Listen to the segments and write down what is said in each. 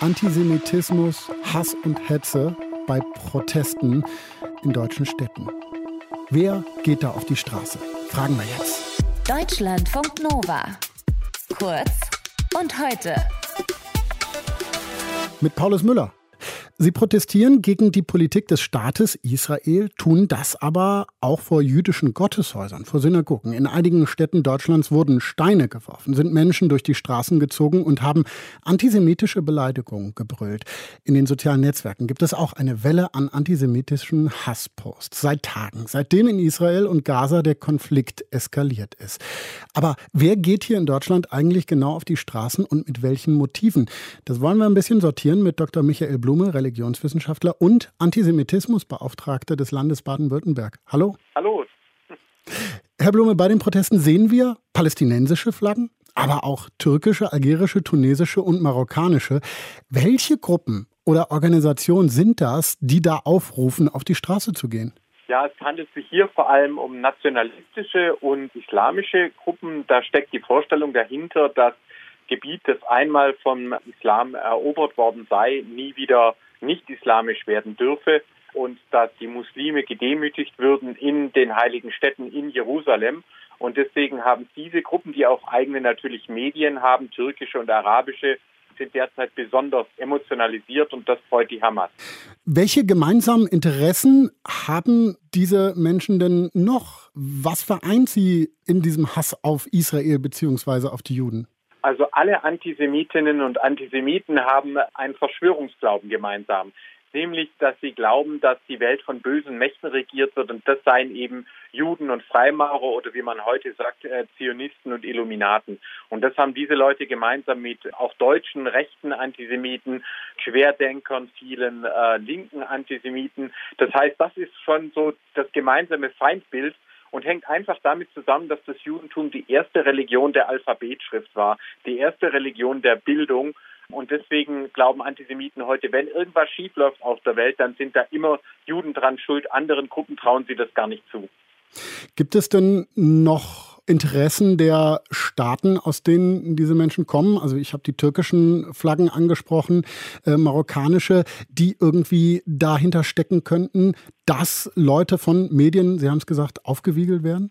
Antisemitismus, Hass und Hetze bei Protesten in deutschen Städten. Wer geht da auf die Straße? Fragen wir jetzt. Deutschlandfunk Nova. Kurz und heute. Mit Paulus Müller. Sie protestieren gegen die Politik des Staates Israel, tun das aber auch vor jüdischen Gotteshäusern, vor Synagogen. In einigen Städten Deutschlands wurden Steine geworfen, sind Menschen durch die Straßen gezogen und haben antisemitische Beleidigungen gebrüllt. In den sozialen Netzwerken gibt es auch eine Welle an antisemitischen Hassposts. Seit Tagen, seitdem in Israel und Gaza der Konflikt eskaliert ist. Aber wer geht hier in Deutschland eigentlich genau auf die Straßen und mit welchen Motiven? Das wollen wir ein bisschen sortieren mit Dr. Michael Blume, Religionswissenschaftler und Antisemitismusbeauftragter des Landes Baden-Württemberg. Hallo. Hallo. Herr Blume, bei den Protesten sehen wir palästinensische Flaggen, aber auch türkische, algerische, tunesische und marokkanische. Welche Gruppen oder Organisationen sind das, die da aufrufen, auf die Straße zu gehen? Ja, es handelt sich hier vor allem um nationalistische und islamische Gruppen. Da steckt die Vorstellung dahinter, dass Gebiet, das einmal vom Islam erobert worden sei, nie wieder nicht islamisch werden dürfe und dass die Muslime gedemütigt würden in den heiligen Städten in Jerusalem. Und deswegen haben diese Gruppen, die auch eigene natürlich Medien haben, türkische und arabische, sind derzeit besonders emotionalisiert und das freut die Hamas. Welche gemeinsamen Interessen haben diese Menschen denn noch? Was vereint sie in diesem Hass auf Israel bzw. auf die Juden? Also alle Antisemitinnen und Antisemiten haben einen Verschwörungsglauben gemeinsam, nämlich dass sie glauben, dass die Welt von bösen Mächten regiert wird und das seien eben Juden und Freimaurer oder wie man heute sagt, äh, Zionisten und Illuminaten. Und das haben diese Leute gemeinsam mit auch deutschen rechten Antisemiten, Querdenkern, vielen äh, linken Antisemiten. Das heißt, das ist schon so das gemeinsame Feindbild und hängt einfach damit zusammen, dass das Judentum die erste Religion der Alphabetschrift war, die erste Religion der Bildung. Und deswegen glauben Antisemiten heute, wenn irgendwas schiefläuft auf der Welt, dann sind da immer Juden dran schuld. Anderen Gruppen trauen sie das gar nicht zu. Gibt es denn noch Interessen der Staaten, aus denen diese Menschen kommen. Also ich habe die türkischen Flaggen angesprochen, äh, marokkanische, die irgendwie dahinter stecken könnten, dass Leute von Medien, Sie haben es gesagt, aufgewiegelt werden?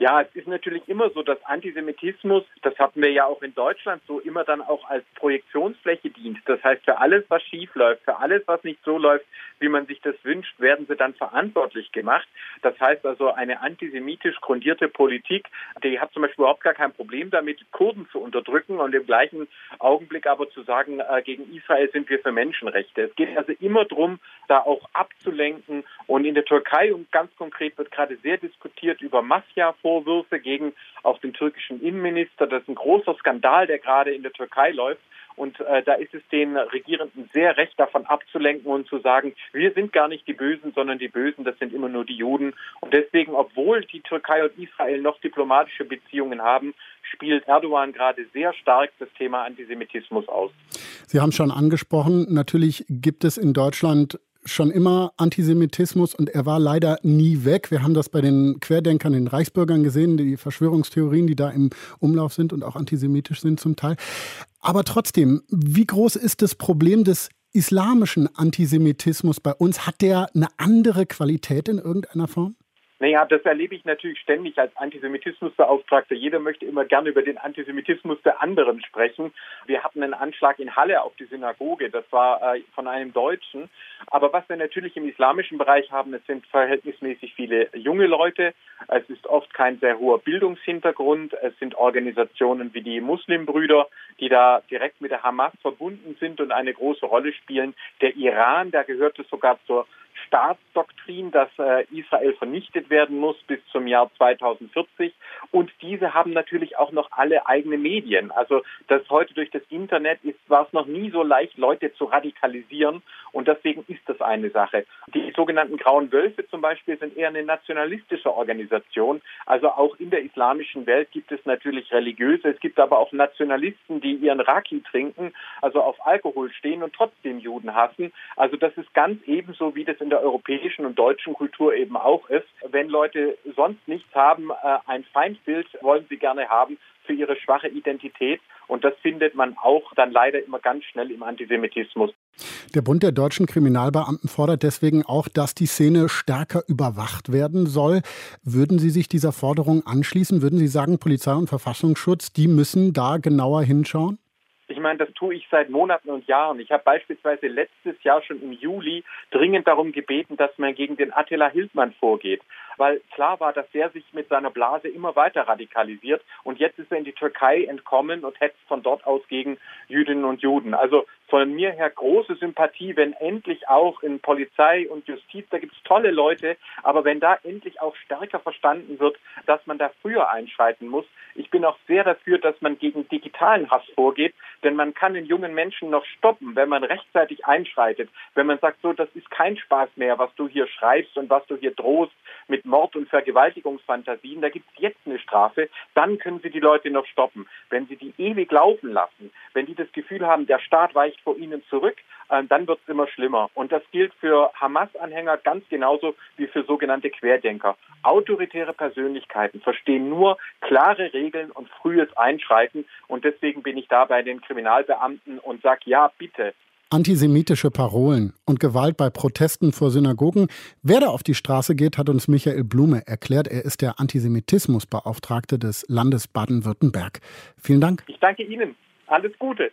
Ja, es ist natürlich immer so, dass Antisemitismus, das hatten wir ja auch in Deutschland so, immer dann auch als Projektionsfläche dient. Das heißt, für alles, was schief läuft, für alles, was nicht so läuft, wie man sich das wünscht, werden sie dann verantwortlich gemacht. Das heißt also, eine antisemitisch grundierte Politik, die hat zum Beispiel überhaupt gar kein Problem damit, Kurden zu unterdrücken und im gleichen Augenblick aber zu sagen, äh, gegen Israel sind wir für Menschenrechte. Es geht also immer darum, da auch abzulenken. Und in der Türkei, und ganz konkret wird gerade sehr diskutiert über Mafia- Vorwürfe gegen auch den türkischen Innenminister. Das ist ein großer Skandal, der gerade in der Türkei läuft. Und äh, da ist es den Regierenden sehr recht, davon abzulenken und zu sagen, wir sind gar nicht die Bösen, sondern die Bösen, das sind immer nur die Juden. Und deswegen, obwohl die Türkei und Israel noch diplomatische Beziehungen haben, spielt Erdogan gerade sehr stark das Thema Antisemitismus aus. Sie haben schon angesprochen, natürlich gibt es in Deutschland schon immer Antisemitismus und er war leider nie weg. Wir haben das bei den Querdenkern, den Reichsbürgern gesehen, die Verschwörungstheorien, die da im Umlauf sind und auch antisemitisch sind zum Teil. Aber trotzdem, wie groß ist das Problem des islamischen Antisemitismus bei uns? Hat der eine andere Qualität in irgendeiner Form? Naja, das erlebe ich natürlich ständig als Antisemitismusbeauftragter. Jeder möchte immer gerne über den Antisemitismus der anderen sprechen. Wir hatten einen Anschlag in Halle auf die Synagoge. Das war äh, von einem Deutschen. Aber was wir natürlich im islamischen Bereich haben, es sind verhältnismäßig viele junge Leute. Es ist oft kein sehr hoher Bildungshintergrund. Es sind Organisationen wie die Muslimbrüder, die da direkt mit der Hamas verbunden sind und eine große Rolle spielen. Der Iran, da gehört es sogar zur Staatsdoktrin, dass äh, Israel vernichtet werden muss bis zum Jahr 2040. Und diese haben natürlich auch noch alle eigene Medien. Also das heute durch das Internet ist, war es noch nie so leicht, Leute zu radikalisieren. Und deswegen ist das eine Sache. Die sogenannten Grauen Wölfe zum Beispiel sind eher eine nationalistische Organisation. Also auch in der islamischen Welt gibt es natürlich religiöse, es gibt aber auch Nationalisten, die ihren Raki trinken, also auf Alkohol stehen und trotzdem Juden hassen. Also das ist ganz ebenso, wie das in der europäischen und deutschen Kultur eben auch ist. Wenn Leute sonst nichts haben, äh, ein Feindbild wollen sie gerne haben für ihre schwache Identität. Und das findet man auch dann leider immer ganz schnell im Antisemitismus. Der Bund der deutschen Kriminalbeamten fordert deswegen auch, dass die Szene stärker überwacht werden soll. Würden Sie sich dieser Forderung anschließen? Würden Sie sagen, Polizei und Verfassungsschutz, die müssen da genauer hinschauen? Ich meine, das tue ich seit Monaten und Jahren. Ich habe beispielsweise letztes Jahr schon im Juli dringend darum gebeten, dass man gegen den Attila Hildmann vorgeht. Weil klar war, dass er sich mit seiner Blase immer weiter radikalisiert und jetzt ist er in die Türkei entkommen und hetzt von dort aus gegen Jüdinnen und Juden. Also von mir her große Sympathie, wenn endlich auch in Polizei und Justiz, da gibt es tolle Leute, aber wenn da endlich auch stärker verstanden wird, dass man da früher einschreiten muss. Ich bin auch sehr dafür, dass man gegen digitalen Hass vorgeht, denn man kann den jungen Menschen noch stoppen, wenn man rechtzeitig einschreitet, wenn man sagt, so, das ist kein Spaß mehr, was du hier schreibst und was du hier drohst mit Mord- und Vergewaltigungsfantasien, da gibt es jetzt eine Strafe, dann können Sie die Leute noch stoppen. Wenn Sie die ewig laufen lassen, wenn die das Gefühl haben, der Staat weicht vor ihnen zurück, äh, dann wird es immer schlimmer. Und das gilt für Hamas-Anhänger ganz genauso wie für sogenannte Querdenker. Autoritäre Persönlichkeiten verstehen nur klare Regeln und frühes Einschreiten. Und deswegen bin ich da bei den Kriminalbeamten und sage, ja, bitte, Antisemitische Parolen und Gewalt bei Protesten vor Synagogen. Wer da auf die Straße geht, hat uns Michael Blume erklärt. Er ist der Antisemitismusbeauftragte des Landes Baden-Württemberg. Vielen Dank. Ich danke Ihnen. Alles Gute.